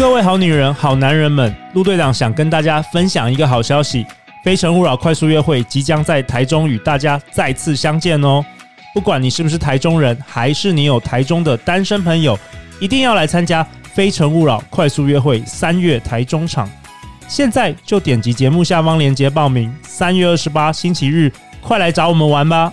各位好女人、好男人们，陆队长想跟大家分享一个好消息：非诚勿扰快速约会即将在台中与大家再次相见哦！不管你是不是台中人，还是你有台中的单身朋友，一定要来参加非诚勿扰快速约会三月台中场。现在就点击节目下方链接报名，三月二十八星期日，快来找我们玩吧！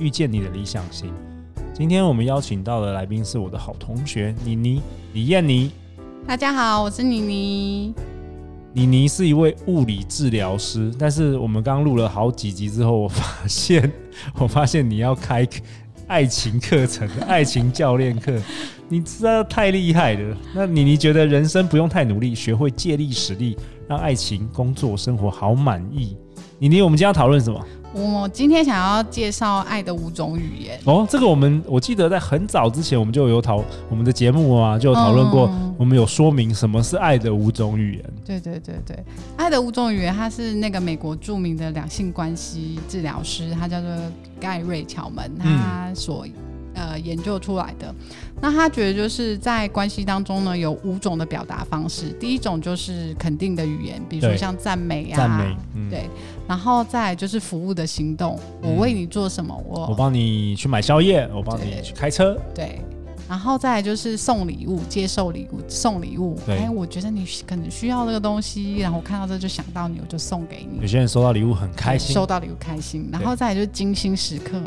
遇见你的理想型。今天我们邀请到的来宾是我的好同学妮妮李艳妮。大家好，我是妮妮。妮妮是一位物理治疗师，但是我们刚录了好几集之后，我发现，我发现你要开爱情课程、爱情教练课，你知道太厉害了。那妮妮觉得人生不用太努力，学会借力使力，让爱情、工作、生活好满意。妮妮，我们今天要讨论什么？我今天想要介绍爱的五种语言哦，这个我们我记得在很早之前我们就有讨我们的节目啊，就有讨论过，我们有说明什么是爱的五种语言。对对对对，爱的五种语言，它是那个美国著名的两性关系治疗师，他叫做盖瑞乔门，他所。嗯呃，研究出来的，那他觉得就是在关系当中呢，有五种的表达方式。第一种就是肯定的语言，比如说像赞美啊，赞美，嗯、对，然后再就是服务的行动，嗯、我为你做什么，我我帮你去买宵夜，我帮你去开车，对，然后再来就是送礼物，接受礼物，送礼物，哎，我觉得你可能需要这个东西，然后我看到这就想到你，我就送给你。有些人收到礼物很开心，收到礼物开心，然后再来就是精心时刻。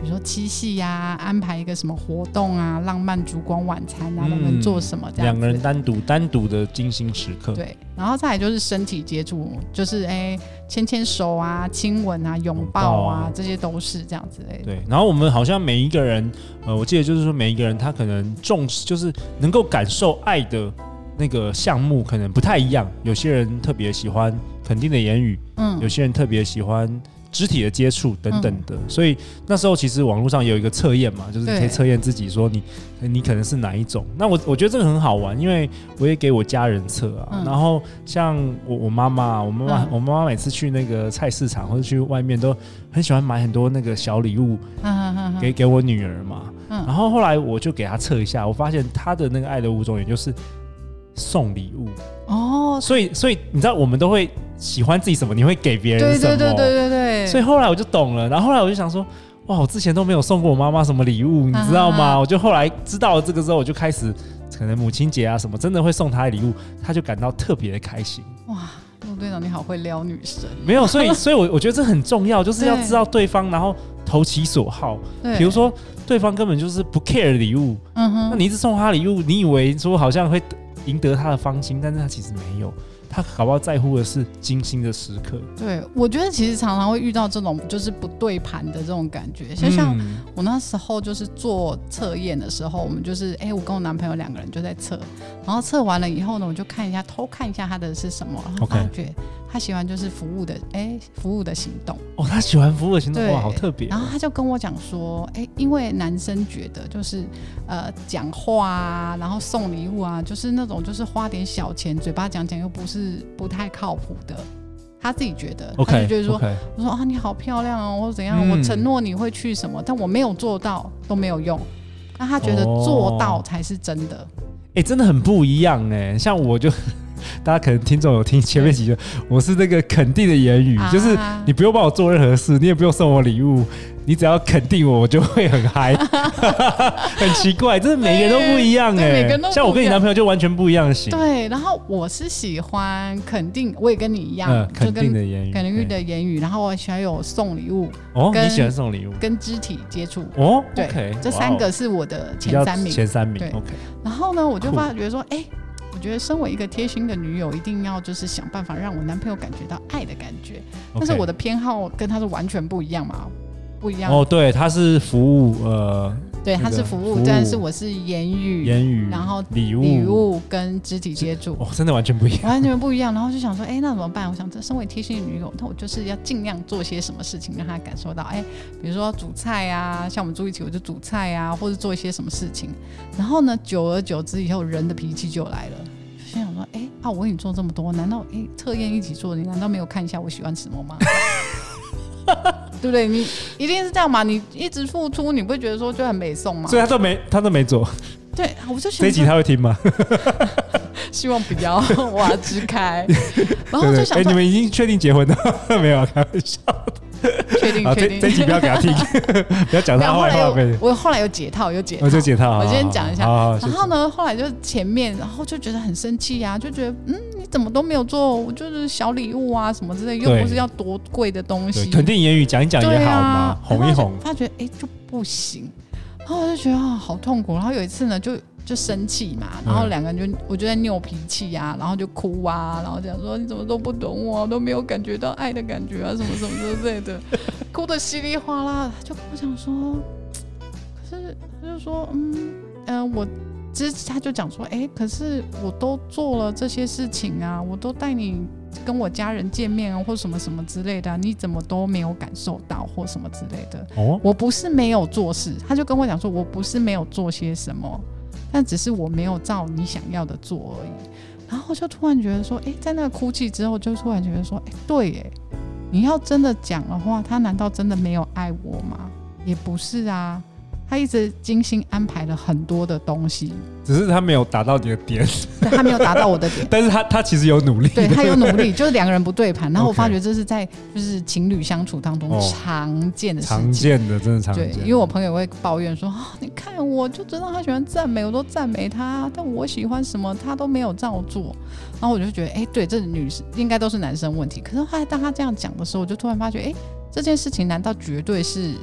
比如说七夕呀、啊，安排一个什么活动啊，浪漫烛光晚餐啊，我们、嗯、做什么这样？两个人单独单独的精心时刻。对，然后再来就是身体接触，就是哎牵牵手啊，亲吻啊，拥抱啊，啊这些都是这样子的。对，然后我们好像每一个人，呃，我记得就是说每一个人他可能重视，就是能够感受爱的那个项目可能不太一样。有些人特别喜欢肯定的言语，嗯，有些人特别喜欢。肢体的接触等等的，嗯、所以那时候其实网络上有一个测验嘛，就是你可以测验自己说你你可能是哪一种。那我我觉得这个很好玩，因为我也给我家人测啊。嗯、然后像我我妈妈，我妈妈、嗯、我妈妈每次去那个菜市场或者去外面都很喜欢买很多那个小礼物给给我女儿嘛。嗯、然后后来我就给她测一下，我发现她的那个爱的五种也就是送礼物哦。所以所以你知道我们都会。喜欢自己什么，你会给别人什么？对对对对对对。所以后来我就懂了，然后后来我就想说，哇，我之前都没有送过我妈妈什么礼物，你知道吗？我就后来知道了这个之后，我就开始可能母亲节啊什么，真的会送她的礼物，她就感到特别的开心。哇，陆队长你好会撩女生。没有，所以所以，我我觉得这很重要，就是要知道对方，然后投其所好。对，比如说对方根本就是不 care 礼物，嗯哼，那你一直送他礼物，你以为说好像会赢得他的芳心，但是他其实没有。他搞不好在乎的是精心的时刻。对，我觉得其实常常会遇到这种就是不对盘的这种感觉。就像我那时候就是做测验的时候，我们就是哎，我跟我男朋友两个人就在测，然后测完了以后呢，我就看一下偷看一下他的是什么，然后发觉。他喜欢就是服务的，哎，服务的行动。哦，他喜欢服务的行动，对哇，好特别哦。然后他就跟我讲说，哎，因为男生觉得就是，呃，讲话啊，然后送礼物啊，就是那种就是花点小钱，嘴巴讲讲又不是不太靠谱的。他自己觉得，okay, 他就觉得说，okay. 我说啊，你好漂亮哦，或者怎样，嗯、我承诺你会去什么，但我没有做到都没有用。那他觉得做到才是真的。哎、哦，真的很不一样哎，像我就。大家可能听众有听前面几句，我是那个肯定的言语，啊、就是你不用帮我做任何事，你也不用送我礼物，你只要肯定我，我就会很嗨。很奇怪，这是每个人都不一样哎，像我跟你男朋友就完全不一样型。对，然后我是喜欢肯定，我也跟你一样，嗯、肯定的言语，肯定的言语，然后我喜欢有送礼物哦，你喜欢送礼物，跟肢体接触。哦，对，okay, 这三个是我的前三名，前三名，对，OK。然后呢，我就发觉说，哎。我觉得身为一个贴心的女友，一定要就是想办法让我男朋友感觉到爱的感觉。但是我的偏好跟他是完全不一样嘛，不一样。哦，对，他是服务，呃，对，他是服务，但是我是言语，言语，然后礼物，礼物跟肢体接触，哦，真的完全不一样，完全不一样。然后就想说，哎，那怎么办？我想，这身为贴心的女友，那我就是要尽量做些什么事情，让他感受到，哎，比如说煮菜啊，像我们住一起，我就煮菜啊，或者做一些什么事情。然后呢，久而久之以后，人的脾气就来了。就心想说，哎，啊，我为你做这么多，难道哎测验一起做，你难道没有看一下我喜欢什么吗？对不对？你一定是这样嘛？你一直付出，你不会觉得说就很美送吗？所以他都没，他都没做。对，我就想这一集他会听吗？希望不要，我要支开。然后就想，哎，你们已经确定结婚了？没有，开玩笑。确定确定，这集不要给他听，不要讲他坏话。后来我后来有解套，有解套，我就解套。我先讲一下，然后呢，后来就前面，然后就觉得很生气呀，就觉得嗯，你怎么都没有做，我就是小礼物啊什么之类，又不是要多贵的东西，肯定言语讲一讲也好嘛，哄一哄。发觉哎就不行，然后我就觉得啊好痛苦。然后有一次呢，就。就生气嘛，然后两个人就我就在拗脾气呀，然后就哭啊，然后讲说你怎么都不懂我，都没有感觉到爱的感觉啊，什么什么之类的，哭的稀里哗啦。就跟我讲说，可是他就说，嗯嗯、呃，我之他就讲说，哎，可是我都做了这些事情啊，我都带你跟我家人见面啊，或什么什么之类的，你怎么都没有感受到或什么之类的？哦，我不是没有做事，他就跟我讲说，我不是没有做些什么。但只是我没有照你想要的做而已，然后就突然觉得说，哎、欸，在那个哭泣之后，就突然觉得说，哎、欸，对，哎，你要真的讲的话，他难道真的没有爱我吗？也不是啊。他一直精心安排了很多的东西，只是他没有达到你的点，对，他没有达到我的点，但是他他其实有努力，对，他有努力，就是两个人不对盘，然后我发觉这是在就是情侣相处当中常见的事情，常见的，真的常见。对，因为我朋友会抱怨说，啊，你看我就知道他喜欢赞美，我都赞美他，但我喜欢什么他都没有照做，然后我就觉得，哎，对，这女生应该都是男生问题。可是后来当他这样讲的时候，我就突然发觉，哎，这件事情难道绝对是？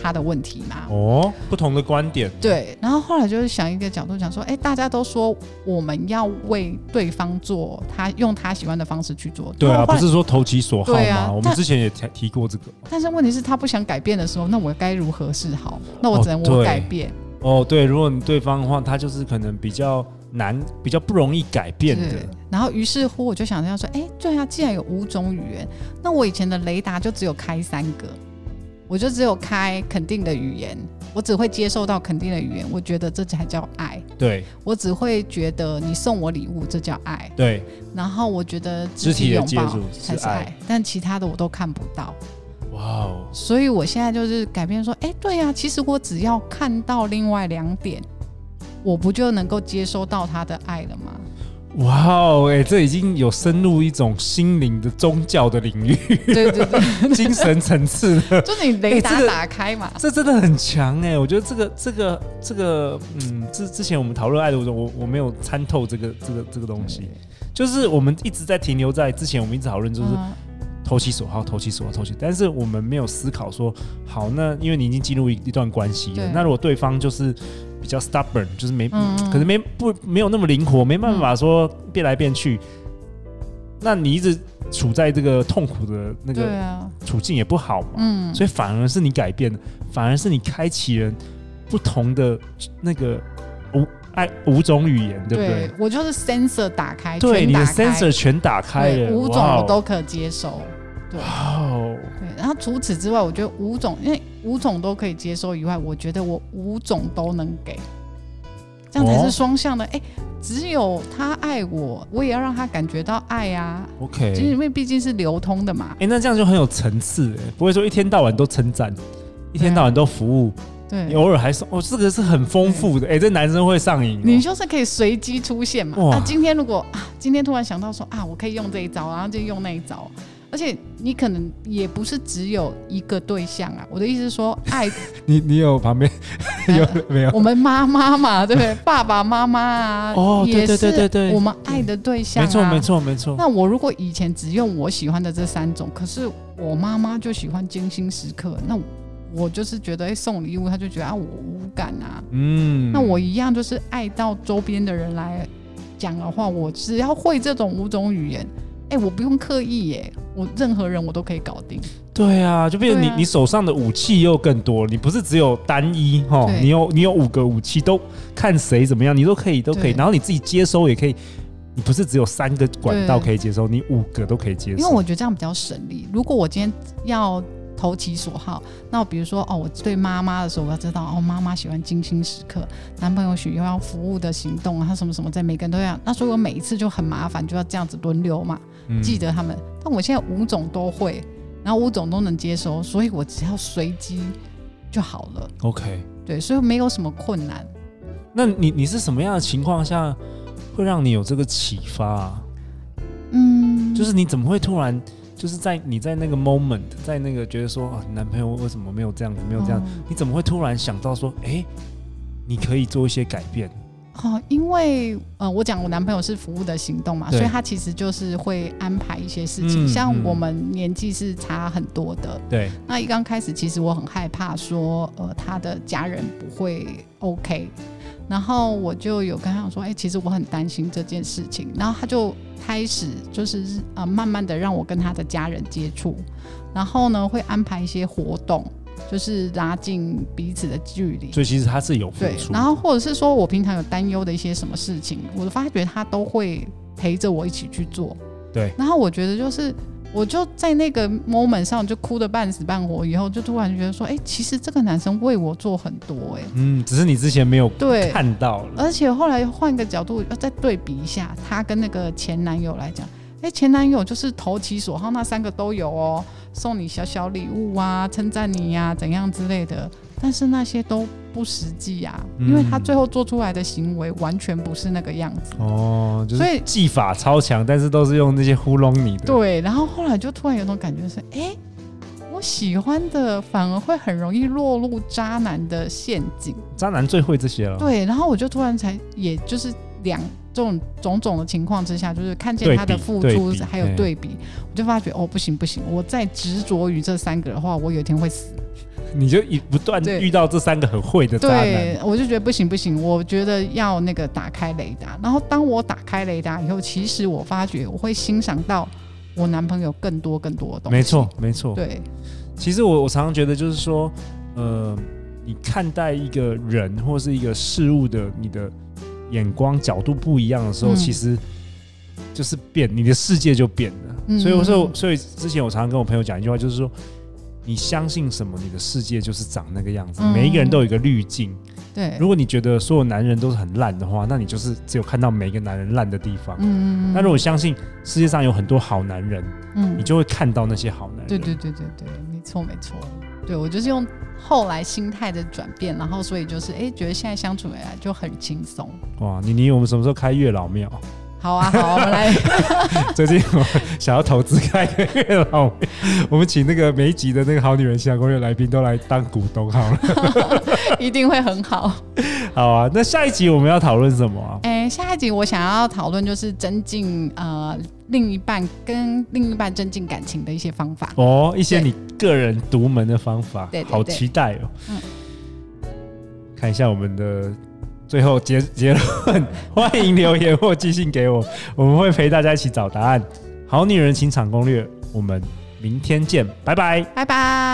他的问题嘛？哦，不同的观点。对，然后后来就是想一个角度讲说，哎，大家都说我们要为对方做，他用他喜欢的方式去做。对啊，不是说投其所好吗？啊、我们之前也提提过这个。但是问题是，他不想改变的时候，那我该如何是好？那我只能我改变。哦，对，如果你对方的话，他就是可能比较难，比较不容易改变的。然后于是乎，我就想这样说，哎，对啊，既然有五种语言，那我以前的雷达就只有开三个。我就只有开肯定的语言，我只会接受到肯定的语言，我觉得这才叫爱。对，我只会觉得你送我礼物，这叫爱。对，然后我觉得肢体拥抱才是爱，是爱，但其他的我都看不到。哇哦！所以我现在就是改变说，哎，对呀，其实我只要看到另外两点，我不就能够接收到他的爱了吗？哇哦，哎，这已经有深入一种心灵的宗教的领域，对对对，精神层次的，就是你雷达打开嘛，这真的很强哎，我觉得这个这个这个，嗯，之之前我们讨论爱的时候，我我没有参透这个这个这个东西，就是我们一直在停留在之前我们一直讨论就是投其所好，投其所好，投其，但是我们没有思考说，好，那因为你已经进入一一段关系了，那如果对方就是。比较 stubborn，就是没，可能没不没有那么灵活，没办法说变来变去。嗯、那你一直处在这个痛苦的那个处境也不好嘛，嗯，所以反而是你改变了，反而是你开启了不同的那个五爱五种语言，对不对？对我就是 sensor 打开，对，你的 sensor 全打开了，五种我都可接受。对，哦、对，然后除此之外，我觉得五种，因为五种都可以接受以外，我觉得我五种都能给，这样才是双向的。哎、哦，只有他爱我，我也要让他感觉到爱啊。OK，因为毕竟是流通的嘛。哎，那这样就很有层次，哎，不会说一天到晚都称赞，一天到晚都服务，对，偶尔还说，哦，这个是很丰富的。哎，这男生会上瘾、哦。你就是可以随机出现嘛。那啊，今天如果啊，今天突然想到说啊，我可以用这一招，然后就用那一招。而且你可能也不是只有一个对象啊，我的意思是说，爱你，你有旁边 有没有？我们妈妈嘛，对不对？爸爸妈妈啊，哦，对对对对对，我们爱的对象，没错没错没错。那我如果以前只用我喜欢的这三种，可是我妈妈就喜欢精心时刻，那我就是觉得哎，送礼物，他就觉得啊，我无感啊，嗯，那我一样就是爱到周边的人来讲的话，我只要会这种五种语言。哎，我不用刻意耶，我任何人我都可以搞定。对啊，就变成你、啊、你手上的武器又更多，你不是只有单一哈，你有你有五个武器，都看谁怎么样，你都可以都可以，然后你自己接收也可以，你不是只有三个管道可以接收，你五个都可以接收。因为我觉得这样比较省力。如果我今天要。投其所好，那比如说哦，我对妈妈的时候，我要知道哦，妈妈喜欢精心时刻，男朋友喜欢要服务的行动啊，他什么什么，在每个人都要，那所以我每一次就很麻烦，就要这样子轮流嘛，嗯、记得他们。但我现在五种都会，然后五种都能接收，所以我只要随机就好了。OK，对，所以没有什么困难。那你你是什么样的情况下会让你有这个启发啊？嗯，就是你怎么会突然？就是在你在那个 moment，在那个觉得说啊，男朋友为什么没有这样子，没有这样，哦、你怎么会突然想到说，哎、欸，你可以做一些改变？哦，因为呃，我讲我男朋友是服务的行动嘛，所以他其实就是会安排一些事情。嗯、像我们年纪是差很多的，对。那一刚开始，其实我很害怕说，呃，他的家人不会 OK，然后我就有跟他讲说，哎、欸，其实我很担心这件事情，然后他就。开始就是呃，慢慢的让我跟他的家人接触，然后呢，会安排一些活动，就是拉近彼此的距离。所以其实他是有付出。对，然后或者是说我平常有担忧的一些什么事情，我发觉他都会陪着我一起去做。对，然后我觉得就是。我就在那个 moment 上就哭得半死半活，以后就突然觉得说，哎、欸，其实这个男生为我做很多、欸，哎，嗯，只是你之前没有对。看到了，而且后来换个角度要再对比一下，他跟那个前男友来讲，哎、欸，前男友就是投其所好，那三个都有哦，送你小小礼物啊，称赞你呀、啊，怎样之类的。但是那些都不实际呀、啊，因为他最后做出来的行为完全不是那个样子哦，所以技法超强，但是都是用那些糊弄你的。对，然后后来就突然有种感觉是，哎、欸，我喜欢的反而会很容易落入渣男的陷阱。渣男最会这些了。对，然后我就突然才，也就是两这种种种的情况之下，就是看见他的付出还有对比，我就发觉哦，不行不行，我再执着于这三个的话，我有一天会死。你就一不断遇到这三个很会的渣男，对，我就觉得不行不行，我觉得要那个打开雷达。然后当我打开雷达以后，其实我发觉我会欣赏到我男朋友更多更多的东西。没错没错，对。其实我我常常觉得就是说，呃，你看待一个人或是一个事物的你的眼光角度不一样的时候，嗯、其实就是变，你的世界就变了。嗯、所以我说，所以之前我常常跟我朋友讲一句话，就是说。你相信什么，你的世界就是长那个样子。嗯、每一个人都有一个滤镜。对，如果你觉得所有男人都是很烂的话，那你就是只有看到每一个男人烂的地方。嗯，那如果相信世界上有很多好男人，嗯，你就会看到那些好男人。对对对对对，没错没错。对，我就是用后来心态的转变，然后所以就是哎，觉得现在相处起来就很轻松。哇，妮妮，我们什么时候开月老庙？好啊，好，我们来。最近我想要投资开个月老，我们请那个每一集的那个好女人情感攻略来宾都来当股东好了，一定会很好。好啊，那下一集我们要讨论什么啊？哎、欸，下一集我想要讨论就是增进呃另一半跟另一半增进感情的一些方法哦，一些你个人独门的方法，对，好期待哦。嗯，看一下我们的。最后结结论，欢迎留言或寄信给我，我们会陪大家一起找答案。好女人情场攻略，我们明天见，拜拜，拜拜。